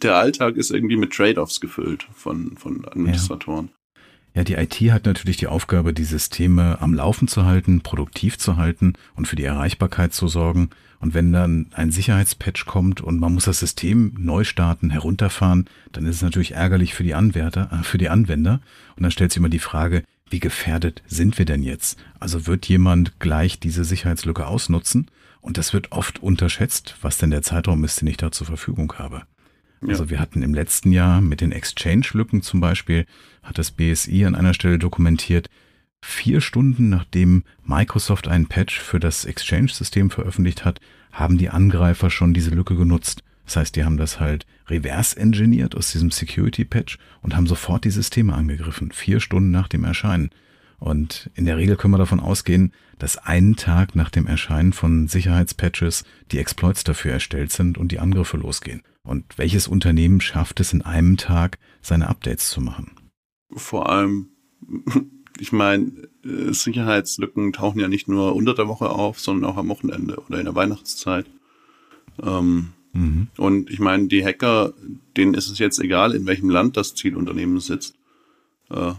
der Alltag ist irgendwie mit Trade-offs gefüllt von, von Administratoren. Ja. Die IT hat natürlich die Aufgabe, die Systeme am Laufen zu halten, produktiv zu halten und für die Erreichbarkeit zu sorgen. Und wenn dann ein Sicherheitspatch kommt und man muss das System neu starten, herunterfahren, dann ist es natürlich ärgerlich für die Anwärter, äh, für die Anwender. Und dann stellt sich immer die Frage, wie gefährdet sind wir denn jetzt? Also wird jemand gleich diese Sicherheitslücke ausnutzen? Und das wird oft unterschätzt, was denn der Zeitraum ist, den ich da zur Verfügung habe. Ja. Also wir hatten im letzten Jahr mit den Exchange-Lücken zum Beispiel, hat das BSI an einer Stelle dokumentiert, vier Stunden nachdem Microsoft einen Patch für das Exchange-System veröffentlicht hat, haben die Angreifer schon diese Lücke genutzt. Das heißt, die haben das halt reverse-engineert aus diesem Security-Patch und haben sofort die Systeme angegriffen, vier Stunden nach dem Erscheinen. Und in der Regel können wir davon ausgehen, dass einen Tag nach dem Erscheinen von Sicherheitspatches die Exploits dafür erstellt sind und die Angriffe losgehen. Und welches Unternehmen schafft es in einem Tag, seine Updates zu machen? Vor allem, ich meine, äh, Sicherheitslücken tauchen ja nicht nur unter der Woche auf, sondern auch am Wochenende oder in der Weihnachtszeit. Ähm, mhm. Und ich meine, die Hacker, denen ist es jetzt egal, in welchem Land das Zielunternehmen sitzt. Äh,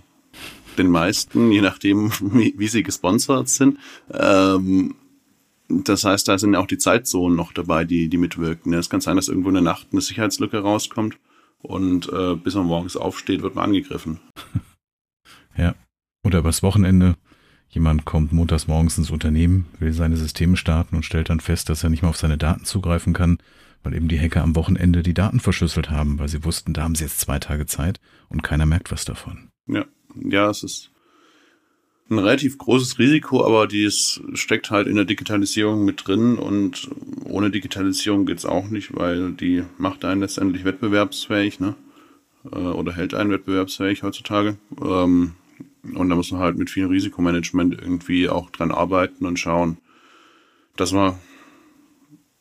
den meisten, je nachdem, wie, wie sie gesponsert sind. Ähm, das heißt, da sind ja auch die Zeitzonen noch dabei, die, die mitwirken. Es kann sein, dass irgendwo in der Nacht eine Sicherheitslücke rauskommt und äh, bis man morgens aufsteht, wird man angegriffen. Ja. Oder übers Wochenende. Jemand kommt montags morgens ins Unternehmen, will seine Systeme starten und stellt dann fest, dass er nicht mehr auf seine Daten zugreifen kann, weil eben die Hacker am Wochenende die Daten verschlüsselt haben, weil sie wussten, da haben sie jetzt zwei Tage Zeit und keiner merkt was davon. Ja, ja, es ist ein relativ großes Risiko, aber dies steckt halt in der Digitalisierung mit drin und ohne Digitalisierung geht's auch nicht, weil die macht einen letztendlich wettbewerbsfähig, ne? Äh, oder hält einen wettbewerbsfähig heutzutage. Ähm, und da muss man halt mit viel Risikomanagement irgendwie auch dran arbeiten und schauen, dass man,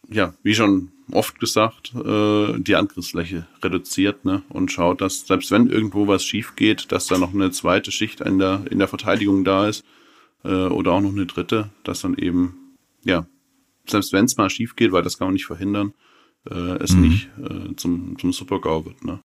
ja, wie schon oft gesagt, äh, die Angriffsfläche reduziert ne? und schaut, dass selbst wenn irgendwo was schief geht, dass da noch eine zweite Schicht in der, in der Verteidigung da ist äh, oder auch noch eine dritte, dass dann eben, ja, selbst wenn es mal schief geht, weil das kann man nicht verhindern, äh, es mhm. nicht äh, zum, zum Super-GAU wird. Ne?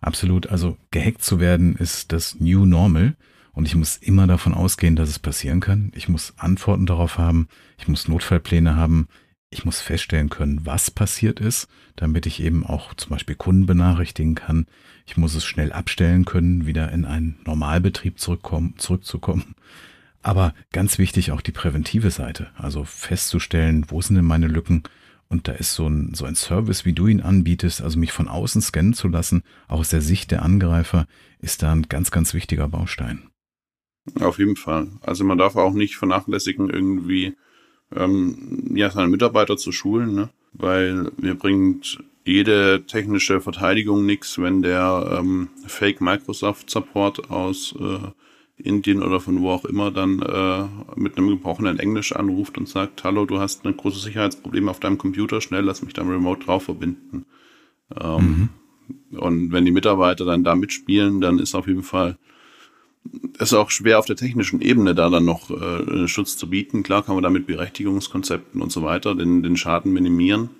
Absolut, also gehackt zu werden ist das New Normal. Und ich muss immer davon ausgehen, dass es passieren kann. Ich muss Antworten darauf haben. Ich muss Notfallpläne haben ich muss feststellen können, was passiert ist, damit ich eben auch zum Beispiel Kunden benachrichtigen kann. Ich muss es schnell abstellen können, wieder in einen Normalbetrieb zurückkommen, zurückzukommen. Aber ganz wichtig auch die präventive Seite, also festzustellen, wo sind denn meine Lücken? Und da ist so ein, so ein Service, wie du ihn anbietest, also mich von außen scannen zu lassen, auch aus der Sicht der Angreifer, ist da ein ganz, ganz wichtiger Baustein. Auf jeden Fall. Also man darf auch nicht vernachlässigen, irgendwie ähm, ja, seine Mitarbeiter zu schulen, ne? weil mir bringt jede technische Verteidigung nichts, wenn der ähm, Fake Microsoft Support aus äh, Indien oder von wo auch immer dann äh, mit einem gebrochenen Englisch anruft und sagt, hallo, du hast ein großes Sicherheitsproblem auf deinem Computer, schnell lass mich da remote drauf verbinden. Ähm, mhm. Und wenn die Mitarbeiter dann da mitspielen, dann ist auf jeden Fall ist auch schwer auf der technischen Ebene da dann noch äh, Schutz zu bieten. Klar kann man da mit Berechtigungskonzepten und so weiter den, den Schaden minimieren.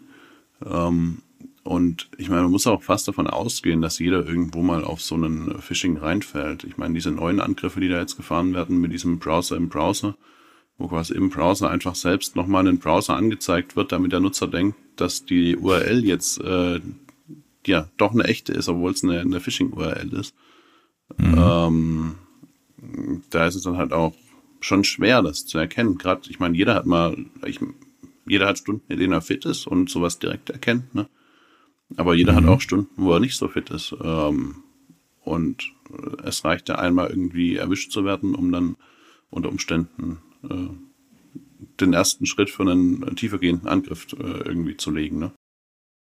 Ähm, und ich meine, man muss auch fast davon ausgehen, dass jeder irgendwo mal auf so einen Phishing reinfällt. Ich meine, diese neuen Angriffe, die da jetzt gefahren werden mit diesem Browser im Browser, wo quasi im Browser einfach selbst nochmal ein Browser angezeigt wird, damit der Nutzer denkt, dass die URL jetzt äh, ja doch eine echte ist, obwohl es eine, eine Phishing-URL ist. Mhm. Ähm, da ist es dann halt auch schon schwer, das zu erkennen. Gerade, ich meine, jeder hat mal, ich, jeder hat Stunden, in denen er fit ist und sowas direkt erkennt, ne? Aber jeder mhm. hat auch Stunden, wo er nicht so fit ist. Ähm, und es reicht ja einmal irgendwie erwischt zu werden, um dann unter Umständen äh, den ersten Schritt für einen tiefergehenden Angriff äh, irgendwie zu legen. Ne?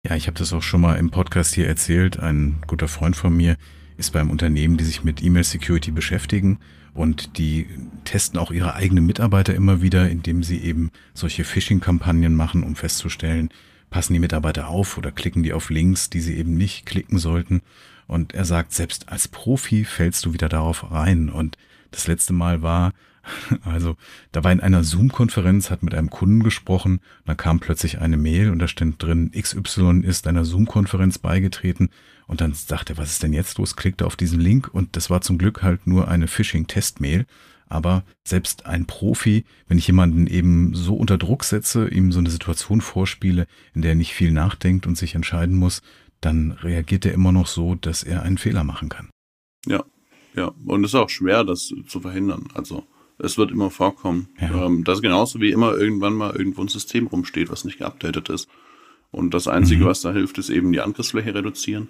Ja, ich habe das auch schon mal im Podcast hier erzählt. Ein guter Freund von mir ist beim Unternehmen, die sich mit E-Mail Security beschäftigen und die testen auch ihre eigenen Mitarbeiter immer wieder, indem sie eben solche Phishing-Kampagnen machen, um festzustellen, passen die Mitarbeiter auf oder klicken die auf Links, die sie eben nicht klicken sollten. Und er sagt, selbst als Profi fällst du wieder darauf rein. Und das letzte Mal war, also da war in einer Zoom-Konferenz, hat mit einem Kunden gesprochen, da kam plötzlich eine Mail und da stand drin, XY ist einer Zoom-Konferenz beigetreten und dann sagte er, was ist denn jetzt los? Klickte auf diesen Link und das war zum Glück halt nur eine Phishing-Test-Mail. Aber selbst ein Profi, wenn ich jemanden eben so unter Druck setze, ihm so eine Situation vorspiele, in der er nicht viel nachdenkt und sich entscheiden muss, dann reagiert er immer noch so, dass er einen Fehler machen kann. Ja, ja. Und es ist auch schwer, das zu verhindern. Also es wird immer vorkommen. Ja. Ähm, das ist genauso wie immer irgendwann mal irgendwo ein System rumsteht, was nicht geupdatet ist. Und das Einzige, mhm. was da hilft, ist eben die Angriffsfläche reduzieren.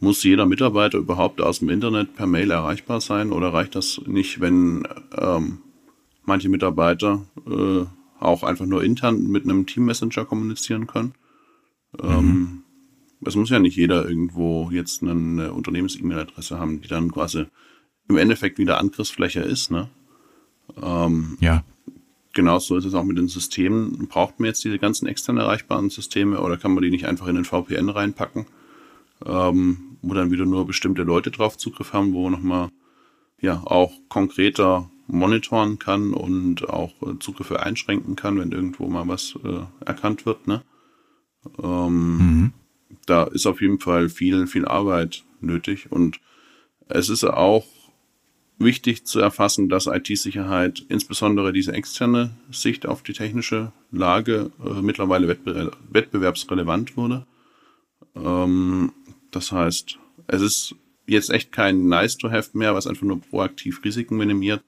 Muss jeder Mitarbeiter überhaupt aus dem Internet per Mail erreichbar sein oder reicht das nicht, wenn ähm, manche Mitarbeiter äh, auch einfach nur intern mit einem Team-Messenger kommunizieren können? Ähm, mhm. Es muss ja nicht jeder irgendwo jetzt eine Unternehmens-E-Mail-Adresse haben, die dann quasi im Endeffekt wieder Angriffsfläche ist, ne? Ähm, ja. Genauso ist es auch mit den Systemen. Braucht man jetzt diese ganzen extern erreichbaren Systeme oder kann man die nicht einfach in den VPN reinpacken, ähm, wo dann wieder nur bestimmte Leute drauf Zugriff haben, wo nochmal ja auch konkreter monitoren kann und auch äh, Zugriffe einschränken kann, wenn irgendwo mal was äh, erkannt wird. Ne? Ähm, mhm. Da ist auf jeden Fall viel, viel Arbeit nötig und es ist auch wichtig zu erfassen, dass IT-Sicherheit insbesondere diese externe Sicht auf die technische Lage äh, mittlerweile wettbe wettbewerbsrelevant wurde. Ähm, das heißt, es ist jetzt echt kein Nice-to-have mehr, was einfach nur proaktiv Risiken minimiert,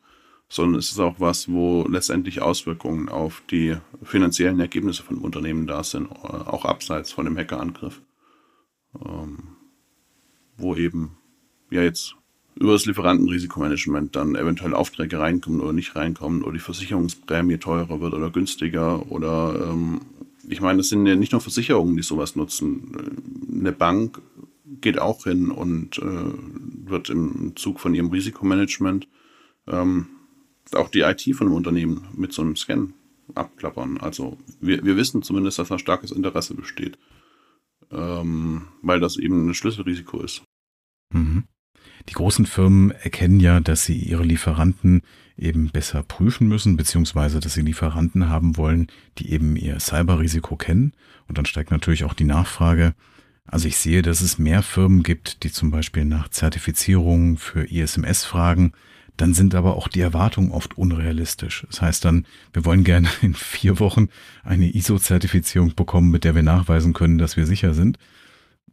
sondern es ist auch was, wo letztendlich Auswirkungen auf die finanziellen Ergebnisse von Unternehmen da sind, äh, auch abseits von dem Hackerangriff. Ähm, wo eben ja jetzt über das Lieferantenrisikomanagement dann eventuell Aufträge reinkommen oder nicht reinkommen oder die Versicherungsprämie teurer wird oder günstiger oder ähm, ich meine, das sind ja nicht nur Versicherungen, die sowas nutzen. Eine Bank geht auch hin und äh, wird im Zug von ihrem Risikomanagement ähm, auch die IT von einem Unternehmen mit so einem Scan abklappern. Also wir, wir wissen zumindest, dass da starkes Interesse besteht, ähm, weil das eben ein Schlüsselrisiko ist. Mhm. Die großen Firmen erkennen ja, dass sie ihre Lieferanten eben besser prüfen müssen, beziehungsweise dass sie Lieferanten haben wollen, die eben ihr Cyberrisiko kennen. Und dann steigt natürlich auch die Nachfrage. Also ich sehe, dass es mehr Firmen gibt, die zum Beispiel nach Zertifizierungen für ISMS fragen. Dann sind aber auch die Erwartungen oft unrealistisch. Das heißt dann, wir wollen gerne in vier Wochen eine ISO-Zertifizierung bekommen, mit der wir nachweisen können, dass wir sicher sind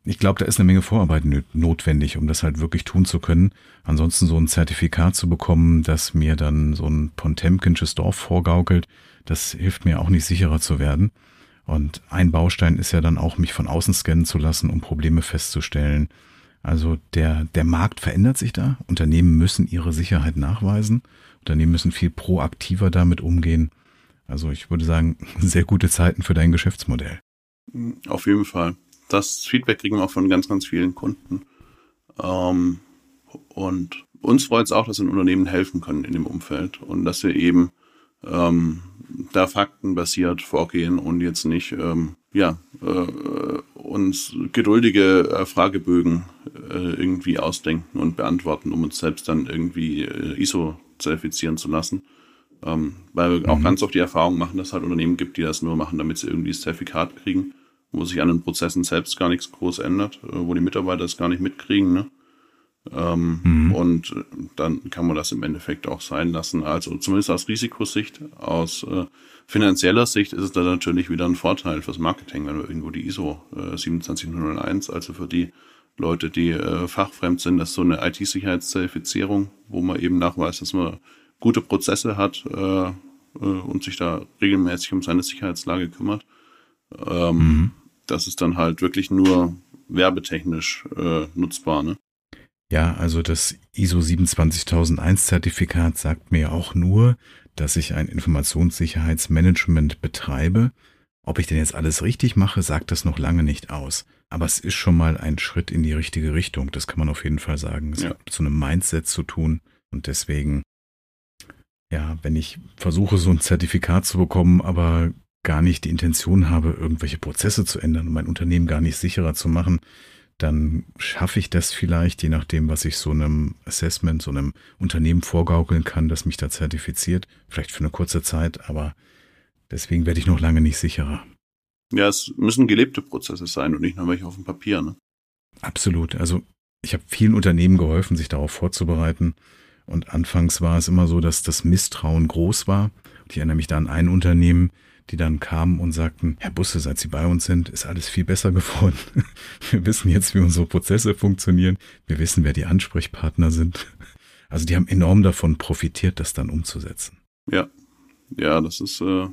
ich glaube, da ist eine Menge Vorarbeit notwendig, um das halt wirklich tun zu können. Ansonsten so ein Zertifikat zu bekommen, das mir dann so ein Pontemkinsches Dorf vorgaukelt, das hilft mir auch nicht sicherer zu werden. Und ein Baustein ist ja dann auch, mich von außen scannen zu lassen, um Probleme festzustellen. Also der, der Markt verändert sich da. Unternehmen müssen ihre Sicherheit nachweisen. Unternehmen müssen viel proaktiver damit umgehen. Also ich würde sagen, sehr gute Zeiten für dein Geschäftsmodell. Auf jeden Fall das Feedback kriegen wir auch von ganz, ganz vielen Kunden. Ähm, und uns freut es auch, dass wir Unternehmen helfen können in dem Umfeld und dass wir eben ähm, da faktenbasiert vorgehen und jetzt nicht ähm, ja, äh, uns geduldige äh, Fragebögen äh, irgendwie ausdenken und beantworten, um uns selbst dann irgendwie äh, ISO zertifizieren zu lassen. Ähm, weil wir mhm. auch ganz oft die Erfahrung machen, dass es halt Unternehmen gibt, die das nur machen, damit sie irgendwie das Zertifikat kriegen wo sich an den Prozessen selbst gar nichts groß ändert, äh, wo die Mitarbeiter es gar nicht mitkriegen. Ne? Ähm, mhm. Und äh, dann kann man das im Endeffekt auch sein lassen. Also zumindest aus Risikosicht, aus äh, finanzieller Sicht ist es dann natürlich wieder ein Vorteil fürs Marketing, wenn wir irgendwo die ISO äh, 27001, also für die Leute, die äh, fachfremd sind, das ist so eine IT-Sicherheitszertifizierung, wo man eben nachweist, dass man gute Prozesse hat äh, äh, und sich da regelmäßig um seine Sicherheitslage kümmert. Ähm, mhm. Das ist dann halt wirklich nur werbetechnisch äh, nutzbar. Ne? Ja, also das ISO 27001 Zertifikat sagt mir auch nur, dass ich ein Informationssicherheitsmanagement betreibe. Ob ich denn jetzt alles richtig mache, sagt das noch lange nicht aus. Aber es ist schon mal ein Schritt in die richtige Richtung. Das kann man auf jeden Fall sagen. Es ja. hat so einem Mindset zu tun. Und deswegen, ja, wenn ich versuche, so ein Zertifikat zu bekommen, aber gar nicht die Intention habe, irgendwelche Prozesse zu ändern und mein Unternehmen gar nicht sicherer zu machen, dann schaffe ich das vielleicht, je nachdem, was ich so einem Assessment, so einem Unternehmen vorgaukeln kann, das mich da zertifiziert, vielleicht für eine kurze Zeit, aber deswegen werde ich noch lange nicht sicherer. Ja, es müssen gelebte Prozesse sein und nicht nur welche auf dem Papier, ne? Absolut. Also ich habe vielen Unternehmen geholfen, sich darauf vorzubereiten. Und anfangs war es immer so, dass das Misstrauen groß war. ich erinnere mich da an ein Unternehmen, die dann kamen und sagten, Herr Busse, seit Sie bei uns sind, ist alles viel besser geworden. Wir wissen jetzt, wie unsere Prozesse funktionieren. Wir wissen, wer die Ansprechpartner sind. Also die haben enorm davon profitiert, das dann umzusetzen. Ja, ja, das ist, äh,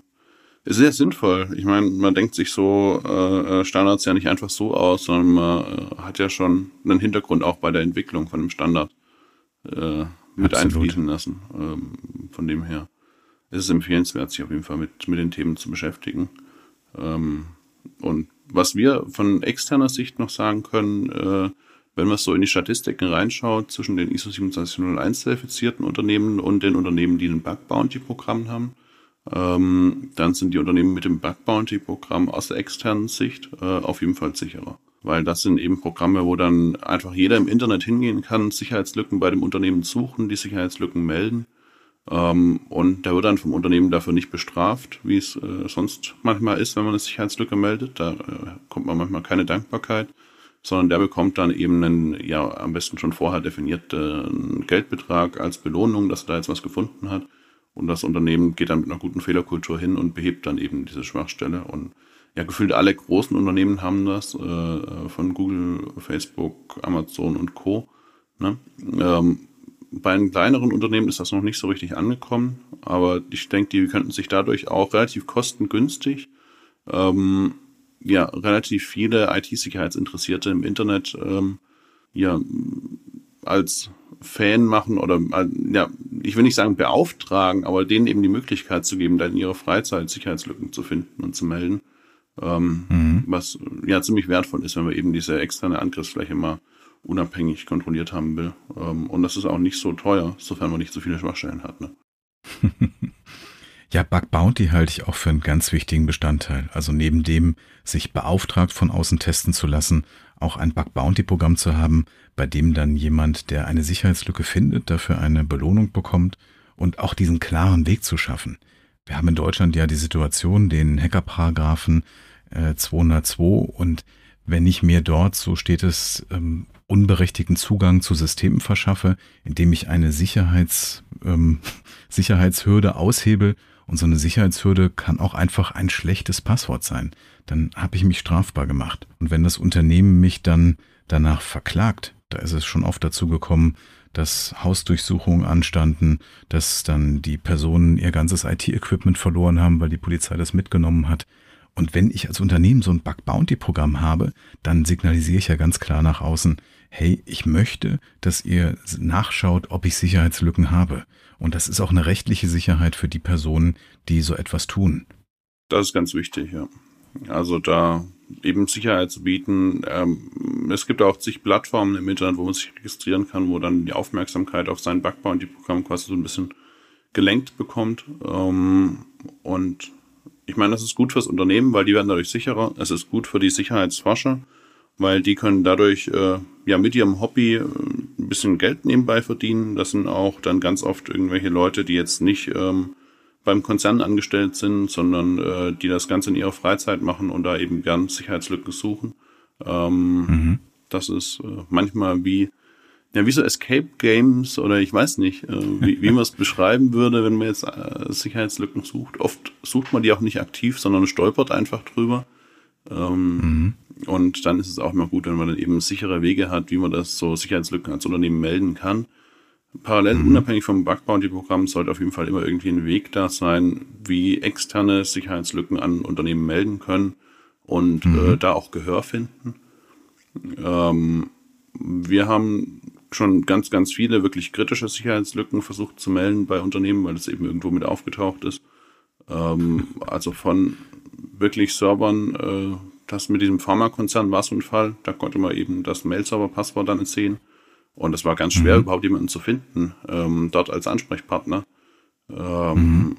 ist sehr sinnvoll. Ich meine, man denkt sich so äh, äh, Standards ja nicht einfach so aus, sondern man äh, hat ja schon einen Hintergrund auch bei der Entwicklung von dem Standard äh, mit Absolut. einfließen lassen. Ähm, von dem her ist es empfehlenswert, sich auf jeden Fall mit, mit den Themen zu beschäftigen. Ähm, und was wir von externer Sicht noch sagen können, äh, wenn man so in die Statistiken reinschaut zwischen den ISO 27001 zertifizierten Unternehmen und den Unternehmen, die ein Bug Bounty Programm haben, ähm, dann sind die Unternehmen mit dem Bug Bounty Programm aus der externen Sicht äh, auf jeden Fall sicherer. Weil das sind eben Programme, wo dann einfach jeder im Internet hingehen kann, Sicherheitslücken bei dem Unternehmen suchen, die Sicherheitslücken melden ähm, und der wird dann vom Unternehmen dafür nicht bestraft, wie es äh, sonst manchmal ist, wenn man eine Sicherheitslücke meldet. Da äh, kommt man manchmal keine Dankbarkeit, sondern der bekommt dann eben einen, ja, am besten schon vorher definierten Geldbetrag als Belohnung, dass er da jetzt was gefunden hat. Und das Unternehmen geht dann mit einer guten Fehlerkultur hin und behebt dann eben diese Schwachstelle. Und ja, gefühlt alle großen Unternehmen haben das, äh, von Google, Facebook, Amazon und Co. Ne? Ähm, bei den kleineren Unternehmen ist das noch nicht so richtig angekommen, aber ich denke, die könnten sich dadurch auch relativ kostengünstig ähm, ja relativ viele IT-Sicherheitsinteressierte im Internet ähm, ja als Fan machen oder ja, ich will nicht sagen beauftragen, aber denen eben die Möglichkeit zu geben, dann in ihrer Freizeit Sicherheitslücken zu finden und zu melden. Ähm, mhm. Was ja ziemlich wertvoll ist, wenn wir eben diese externe Angriffsfläche mal unabhängig kontrolliert haben will. Ähm, und das ist auch nicht so teuer, sofern man nicht so viele Schwachstellen hat. Ne? ja, Bug Bounty halte ich auch für einen ganz wichtigen Bestandteil. Also neben dem, sich beauftragt von außen testen zu lassen, auch ein Bug Bounty Programm zu haben, bei dem dann jemand, der eine Sicherheitslücke findet, dafür eine Belohnung bekommt und auch diesen klaren Weg zu schaffen. Wir haben in Deutschland ja die Situation, den Hackerparagraphen äh, 202 und wenn ich mir dort, so steht es, ähm, unberechtigten Zugang zu Systemen verschaffe, indem ich eine Sicherheits, ähm, Sicherheitshürde aushebel. Und so eine Sicherheitshürde kann auch einfach ein schlechtes Passwort sein. Dann habe ich mich strafbar gemacht. Und wenn das Unternehmen mich dann danach verklagt, da ist es schon oft dazu gekommen, dass Hausdurchsuchungen anstanden, dass dann die Personen ihr ganzes IT-Equipment verloren haben, weil die Polizei das mitgenommen hat. Und wenn ich als Unternehmen so ein Bug Bounty Programm habe, dann signalisiere ich ja ganz klar nach außen, hey, ich möchte, dass ihr nachschaut, ob ich Sicherheitslücken habe. Und das ist auch eine rechtliche Sicherheit für die Personen, die so etwas tun. Das ist ganz wichtig, ja. Also da eben Sicherheit zu bieten. Ähm, es gibt auch zig Plattformen im Internet, wo man sich registrieren kann, wo dann die Aufmerksamkeit auf sein Bug Bounty Programm quasi so ein bisschen gelenkt bekommt. Ähm, und ich meine, das ist gut fürs Unternehmen, weil die werden dadurch sicherer. Es ist gut für die Sicherheitsforscher, weil die können dadurch äh, ja mit ihrem Hobby äh, ein bisschen Geld nebenbei verdienen. Das sind auch dann ganz oft irgendwelche Leute, die jetzt nicht ähm, beim Konzern angestellt sind, sondern äh, die das Ganze in ihrer Freizeit machen und da eben gern Sicherheitslücken suchen. Ähm, mhm. Das ist äh, manchmal wie ja, wie so Escape Games oder ich weiß nicht, äh, wie, wie man es beschreiben würde, wenn man jetzt äh, Sicherheitslücken sucht. Oft sucht man die auch nicht aktiv, sondern stolpert einfach drüber. Ähm, mhm. Und dann ist es auch immer gut, wenn man dann eben sichere Wege hat, wie man das so Sicherheitslücken als Unternehmen melden kann. Parallel, mhm. unabhängig vom Bug Bounty Programm, sollte auf jeden Fall immer irgendwie ein Weg da sein, wie externe Sicherheitslücken an Unternehmen melden können und mhm. äh, da auch Gehör finden. Ähm, wir haben schon ganz, ganz viele wirklich kritische Sicherheitslücken versucht zu melden bei Unternehmen, weil es eben irgendwo mit aufgetaucht ist. Ähm, also von wirklich Servern, äh, das mit diesem Pharmakonzern war so ein Fall, da konnte man eben das Mail-Server-Passwort dann sehen. Und es war ganz schwer, mhm. überhaupt jemanden zu finden, ähm, dort als Ansprechpartner. Ähm, mhm.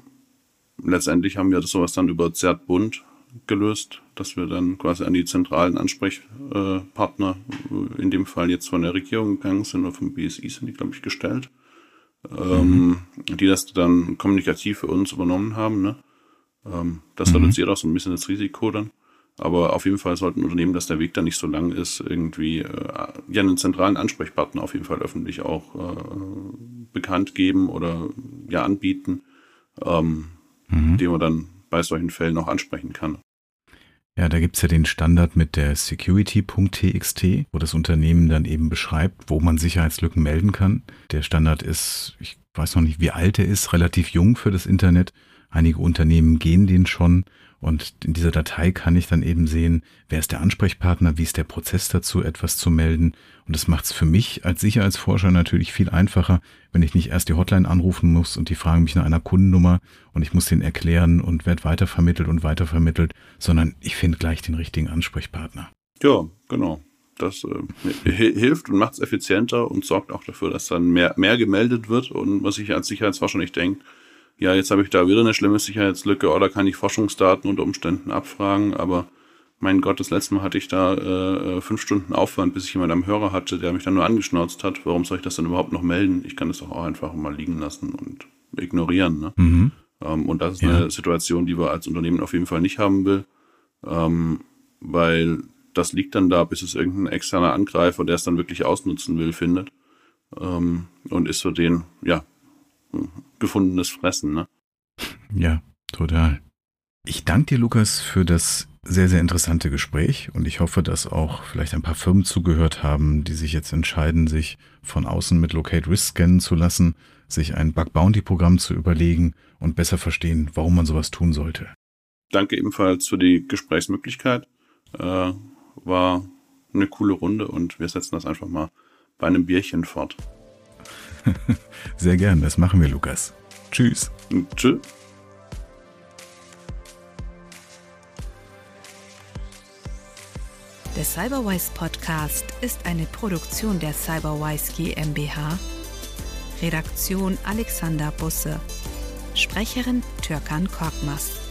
Letztendlich haben wir das sowas dann über Zertbund gelöst, dass wir dann quasi an die zentralen Ansprechpartner, äh, in dem Fall jetzt von der Regierung gegangen sind oder vom BSI sind die, glaube ich, gestellt, ähm, mhm. die das dann kommunikativ für uns übernommen haben. Ne? Ähm, das mhm. reduziert auch so ein bisschen das Risiko dann. Aber auf jeden Fall sollten Unternehmen, dass der Weg da nicht so lang ist, irgendwie äh, ja einen zentralen Ansprechpartner auf jeden Fall öffentlich auch äh, bekannt geben oder ja anbieten, ähm, mhm. den man dann bei solchen Fällen auch ansprechen kann. Ja, da gibt's ja den Standard mit der security.txt, wo das Unternehmen dann eben beschreibt, wo man Sicherheitslücken melden kann. Der Standard ist, ich weiß noch nicht, wie alt er ist, relativ jung für das Internet. Einige Unternehmen gehen den schon und in dieser Datei kann ich dann eben sehen, wer ist der Ansprechpartner, wie ist der Prozess dazu, etwas zu melden. Und das macht es für mich als Sicherheitsforscher natürlich viel einfacher, wenn ich nicht erst die Hotline anrufen muss und die fragen mich nach einer Kundennummer und ich muss den erklären und werde weitervermittelt und weitervermittelt, sondern ich finde gleich den richtigen Ansprechpartner. Ja, genau. Das äh, hilft und macht es effizienter und sorgt auch dafür, dass dann mehr, mehr gemeldet wird und was ich als Sicherheitsforscher nicht denke, ja, jetzt habe ich da wieder eine schlimme Sicherheitslücke oder kann ich Forschungsdaten unter Umständen abfragen, aber mein Gott, das letzte Mal hatte ich da äh, fünf Stunden Aufwand, bis ich jemand am Hörer hatte, der mich dann nur angeschnauzt hat. Warum soll ich das dann überhaupt noch melden? Ich kann das doch auch einfach mal liegen lassen und ignorieren. Ne? Mhm. Ähm, und das ist ja. eine Situation, die wir als Unternehmen auf jeden Fall nicht haben will, ähm, weil das liegt dann da, bis es irgendein externer Angreifer, der es dann wirklich ausnutzen will, findet. Ähm, und ist für den, ja, gefundenes Fressen, ne? Ja, total. Ich danke dir, Lukas, für das sehr, sehr interessante Gespräch und ich hoffe, dass auch vielleicht ein paar Firmen zugehört haben, die sich jetzt entscheiden, sich von außen mit Locate Risk scannen zu lassen, sich ein Bug Bounty Programm zu überlegen und besser verstehen, warum man sowas tun sollte. Danke ebenfalls für die Gesprächsmöglichkeit. Äh, war eine coole Runde und wir setzen das einfach mal bei einem Bierchen fort. Sehr gern, das machen wir, Lukas. Tschüss. Tschüss. Der Cyberwise Podcast ist eine Produktion der Cyberwise GmbH. Redaktion Alexander Busse. Sprecherin Türkan Korkmaz.